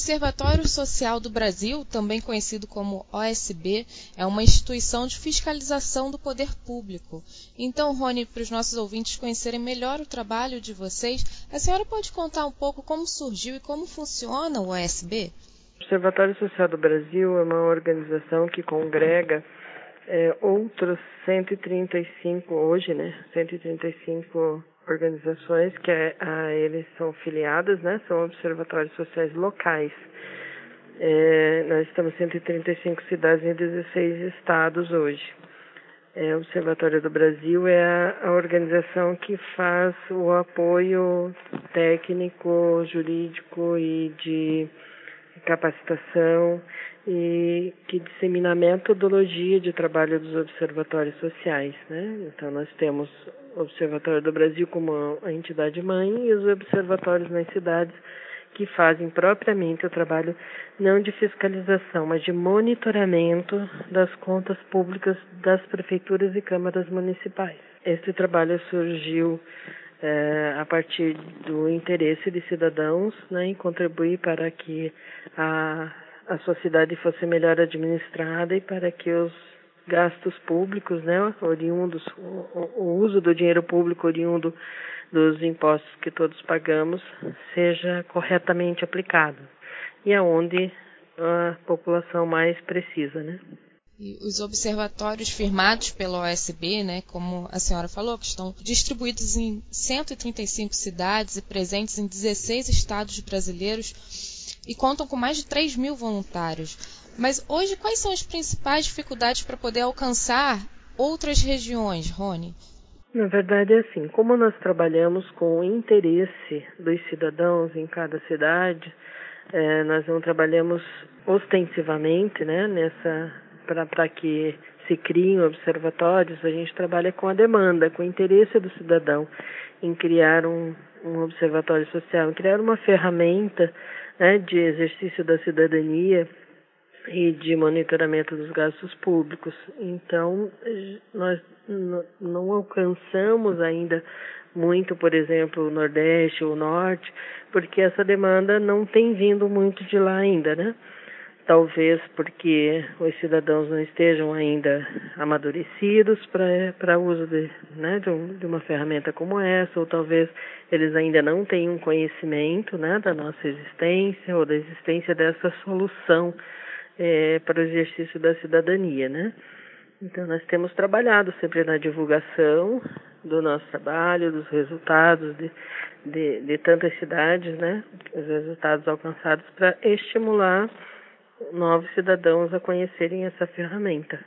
Observatório Social do Brasil, também conhecido como OSB, é uma instituição de fiscalização do poder público. Então, Rony, para os nossos ouvintes conhecerem melhor o trabalho de vocês, a senhora pode contar um pouco como surgiu e como funciona o OSB? O Observatório Social do Brasil é uma organização que congrega é, outros 135 hoje, né? 135 organizações que a eles são filiadas, né? São observatórios sociais locais. É, nós estamos em 135 cidades em 16 estados hoje. É, o Observatório do Brasil é a, a organização que faz o apoio técnico, jurídico e de capacitação e que dissemina a metodologia de trabalho dos observatórios sociais. Né? Então, nós temos o Observatório do Brasil como a entidade mãe e os observatórios nas cidades que fazem propriamente o trabalho não de fiscalização, mas de monitoramento das contas públicas das prefeituras e câmaras municipais. Este trabalho surgiu é, a partir do interesse de cidadãos né, em contribuir para que a, a sociedade fosse melhor administrada e para que os gastos públicos, né, oriundos, o, o uso do dinheiro público oriundo dos impostos que todos pagamos seja corretamente aplicado e aonde a população mais precisa, né? E os observatórios firmados pela OSB, né, como a senhora falou, que estão distribuídos em 135 cidades e presentes em 16 estados brasileiros e contam com mais de 3 mil voluntários. Mas hoje, quais são as principais dificuldades para poder alcançar outras regiões, Rony? Na verdade, é assim: como nós trabalhamos com o interesse dos cidadãos em cada cidade, é, nós não trabalhamos ostensivamente né, nessa para que se criem observatórios, a gente trabalha com a demanda, com o interesse do cidadão em criar um, um observatório social, em criar uma ferramenta né, de exercício da cidadania e de monitoramento dos gastos públicos. Então, nós não alcançamos ainda muito, por exemplo, o Nordeste ou o Norte, porque essa demanda não tem vindo muito de lá ainda, né? Talvez porque os cidadãos não estejam ainda amadurecidos para uso de, né, de, um, de, uma ferramenta como essa, ou talvez eles ainda não tenham conhecimento né, da nossa existência ou da existência dessa solução é, para o exercício da cidadania. Né? Então, nós temos trabalhado sempre na divulgação do nosso trabalho, dos resultados de, de, de tantas cidades, né, os resultados alcançados para estimular novos cidadãos a conhecerem essa ferramenta.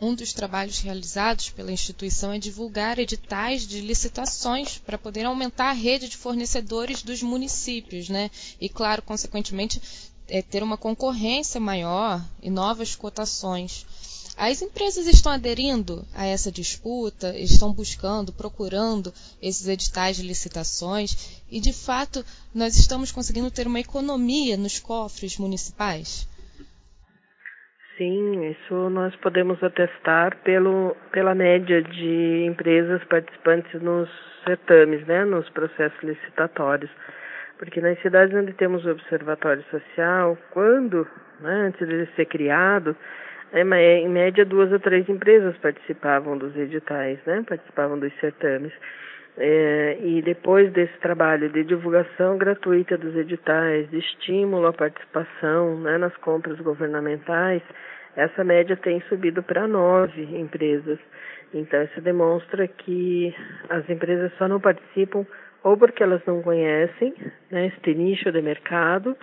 Um dos trabalhos realizados pela instituição é divulgar editais de licitações para poder aumentar a rede de fornecedores dos municípios, né? E, claro, consequentemente, é, ter uma concorrência maior e novas cotações. As empresas estão aderindo a essa disputa, estão buscando, procurando esses editais de licitações e, de fato, nós estamos conseguindo ter uma economia nos cofres municipais? Sim, isso nós podemos atestar pelo, pela média de empresas participantes nos certames, né, nos processos licitatórios. Porque nas cidades onde temos o observatório social, quando, né, antes de ser criado, é, em média duas ou três empresas participavam dos editais, né, participavam dos certames. É, e depois desse trabalho de divulgação gratuita dos editais, de estímulo à participação né, nas compras governamentais, essa média tem subido para nove empresas. Então, isso demonstra que as empresas só não participam ou porque elas não conhecem né, este nicho de mercado,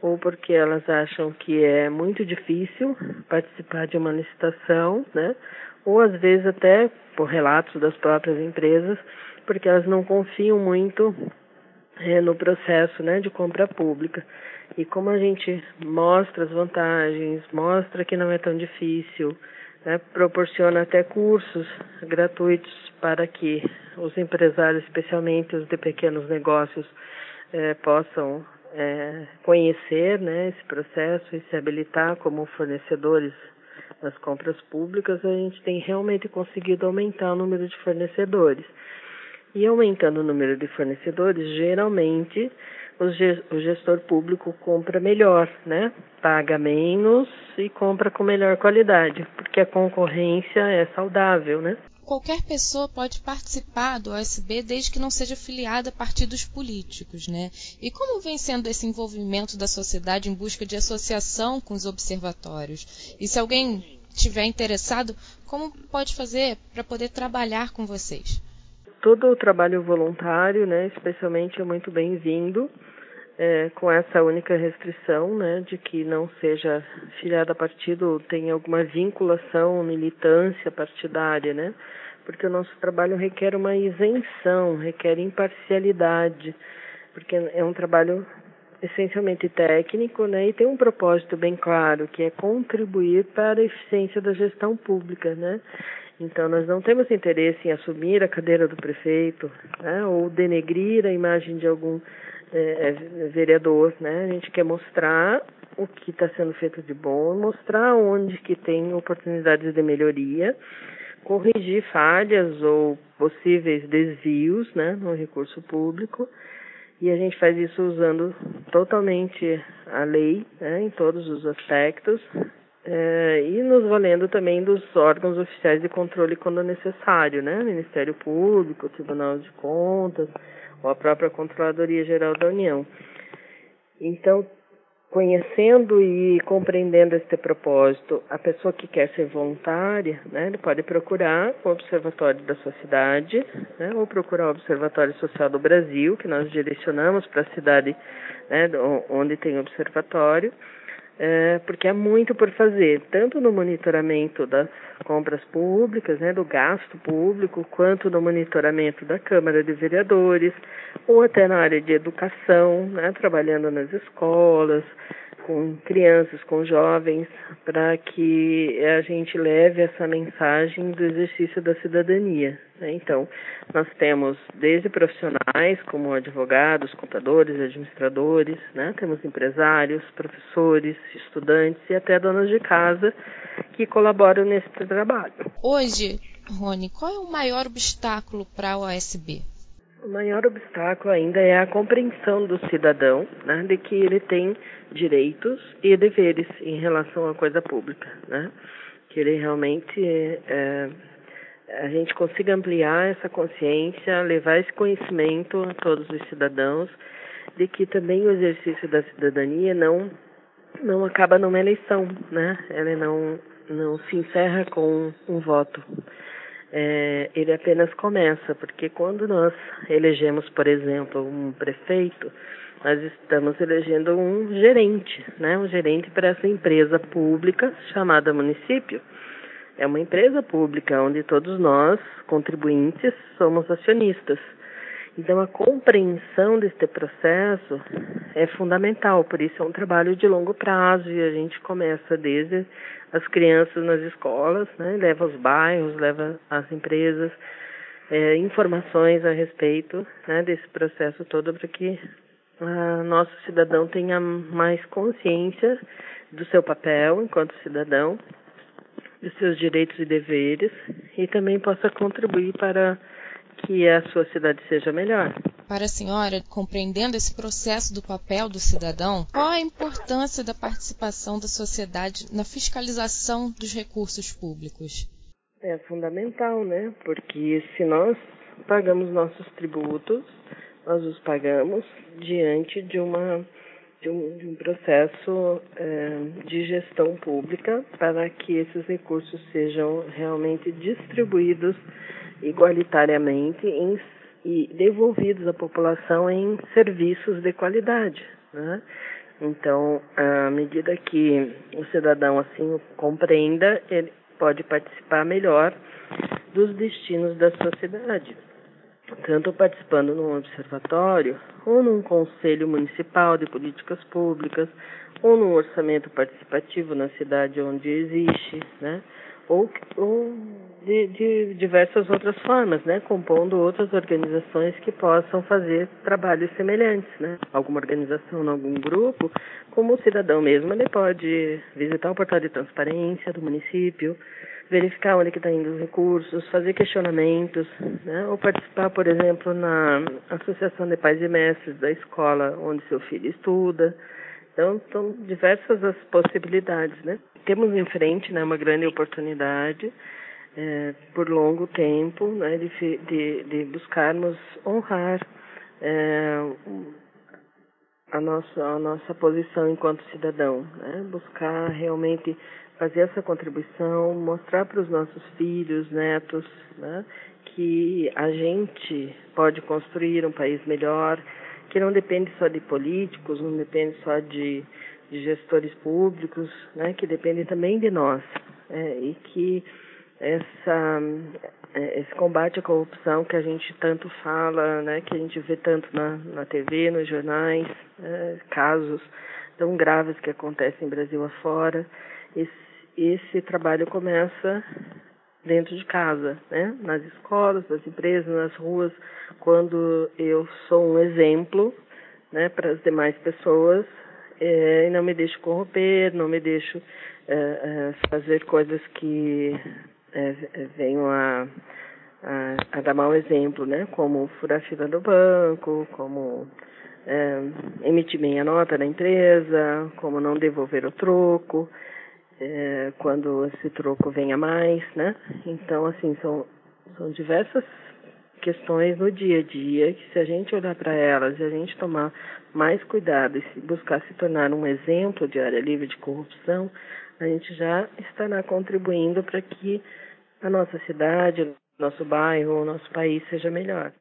ou porque elas acham que é muito difícil participar de uma licitação, né, ou às vezes até por relatos das próprias empresas, porque elas não confiam muito é, no processo né, de compra pública. E como a gente mostra as vantagens, mostra que não é tão difícil, né, proporciona até cursos gratuitos para que os empresários, especialmente os de pequenos negócios, é, possam é, conhecer né, esse processo e se habilitar como fornecedores nas compras públicas, a gente tem realmente conseguido aumentar o número de fornecedores. E aumentando o número de fornecedores, geralmente o gestor público compra melhor, né? Paga menos e compra com melhor qualidade, porque a concorrência é saudável, né? Qualquer pessoa pode participar do OSB desde que não seja filiada a partidos políticos, né? E como vem sendo esse envolvimento da sociedade em busca de associação com os observatórios? E se alguém estiver interessado, como pode fazer para poder trabalhar com vocês? Todo o trabalho voluntário, né, especialmente é muito bem-vindo é, com essa única restrição, né, de que não seja filiado a partido ou tenha alguma vinculação, militância partidária, né, porque o nosso trabalho requer uma isenção, requer imparcialidade, porque é um trabalho essencialmente técnico, né, e tem um propósito bem claro, que é contribuir para a eficiência da gestão pública, né. Então, nós não temos interesse em assumir a cadeira do prefeito, né, ou denegrir a imagem de algum é, é, vereador, né? A gente quer mostrar o que está sendo feito de bom, mostrar onde que tem oportunidades de melhoria, corrigir falhas ou possíveis desvios, né, no recurso público. E a gente faz isso usando totalmente a lei, né, em todos os aspectos, é, e nos valendo também dos órgãos oficiais de controle quando necessário, né, Ministério Público, Tribunal de Contas, ou a própria Controladoria Geral da União. Então, conhecendo e compreendendo este propósito, a pessoa que quer ser voluntária, né, ele pode procurar o Observatório da sua cidade, né, ou procurar o Observatório Social do Brasil, que nós direcionamos para a cidade né, onde tem observatório, é, porque há muito por fazer, tanto no monitoramento das compras públicas, né, do gasto público, quanto no monitoramento da Câmara de Vereadores, ou até na área de educação, né, trabalhando nas escolas, com crianças, com jovens, para que a gente leve essa mensagem do exercício da cidadania. Né? Então, nós temos desde profissionais como advogados, contadores, administradores, né? temos empresários, professores, estudantes e até donas de casa que colaboram nesse trabalho. Hoje, Rony, qual é o maior obstáculo para a OSB? O maior obstáculo ainda é a compreensão do cidadão né, de que ele tem direitos e deveres em relação à coisa pública, né? Que ele realmente é, a gente consiga ampliar essa consciência, levar esse conhecimento a todos os cidadãos de que também o exercício da cidadania não não acaba numa eleição, né? Ela não não se encerra com um voto é, ele apenas começa, porque quando nós elegemos, por exemplo, um prefeito, nós estamos elegendo um gerente, né? Um gerente para essa empresa pública chamada município. É uma empresa pública onde todos nós, contribuintes, somos acionistas. Então, a compreensão deste processo é fundamental, por isso é um trabalho de longo prazo e a gente começa desde as crianças nas escolas, né, leva aos bairros, leva às empresas é, informações a respeito né, desse processo todo para que a nosso cidadão tenha mais consciência do seu papel enquanto cidadão, dos seus direitos e deveres e também possa contribuir para que a sua cidade seja melhor. Para a senhora, compreendendo esse processo do papel do cidadão, qual a importância da participação da sociedade na fiscalização dos recursos públicos? É fundamental, né? Porque se nós pagamos nossos tributos, nós os pagamos diante de uma de um, de um processo é, de gestão pública para que esses recursos sejam realmente distribuídos igualitariamente em, e devolvidos à população em serviços de qualidade. Né? Então, à medida que o cidadão assim compreenda, ele pode participar melhor dos destinos da sociedade, tanto participando num observatório, ou num conselho municipal de políticas públicas, ou num orçamento participativo na cidade onde existe, né? ou, ou de, de, diversas outras formas, né, compondo outras organizações que possam fazer trabalhos semelhantes, né, alguma organização, algum grupo, como o cidadão mesmo, ele pode visitar o portal de transparência do município, verificar onde que está indo os recursos, fazer questionamentos, né? ou participar, por exemplo, na Associação de Pais e Mestres da escola onde seu filho estuda. Então, são diversas as possibilidades, né? Temos em frente né, uma grande oportunidade é, por longo tempo né, de, de, de buscarmos honrar é, a, nossa, a nossa posição enquanto cidadão, né? buscar realmente fazer essa contribuição, mostrar para os nossos filhos, netos, né, que a gente pode construir um país melhor, que não depende só de políticos, não depende só de, de gestores públicos, né, que depende também de nós. É, e que essa, é, esse combate à corrupção que a gente tanto fala, né, que a gente vê tanto na, na TV, nos jornais, é, casos tão graves que acontecem em Brasil afora, esse esse trabalho começa dentro de casa, né? nas escolas, nas empresas, nas ruas, quando eu sou um exemplo né, para as demais pessoas é, e não me deixo corromper, não me deixo é, é, fazer coisas que é, venham a, a, a, dar mau exemplo, né? como furar fila do banco, como é, emitir meia nota na empresa, como não devolver o troco é, quando esse troco venha mais, né? Então, assim, são, são diversas questões no dia a dia que se a gente olhar para elas e a gente tomar mais cuidado e buscar se tornar um exemplo de área livre de corrupção, a gente já estará contribuindo para que a nossa cidade, nosso bairro, nosso país seja melhor.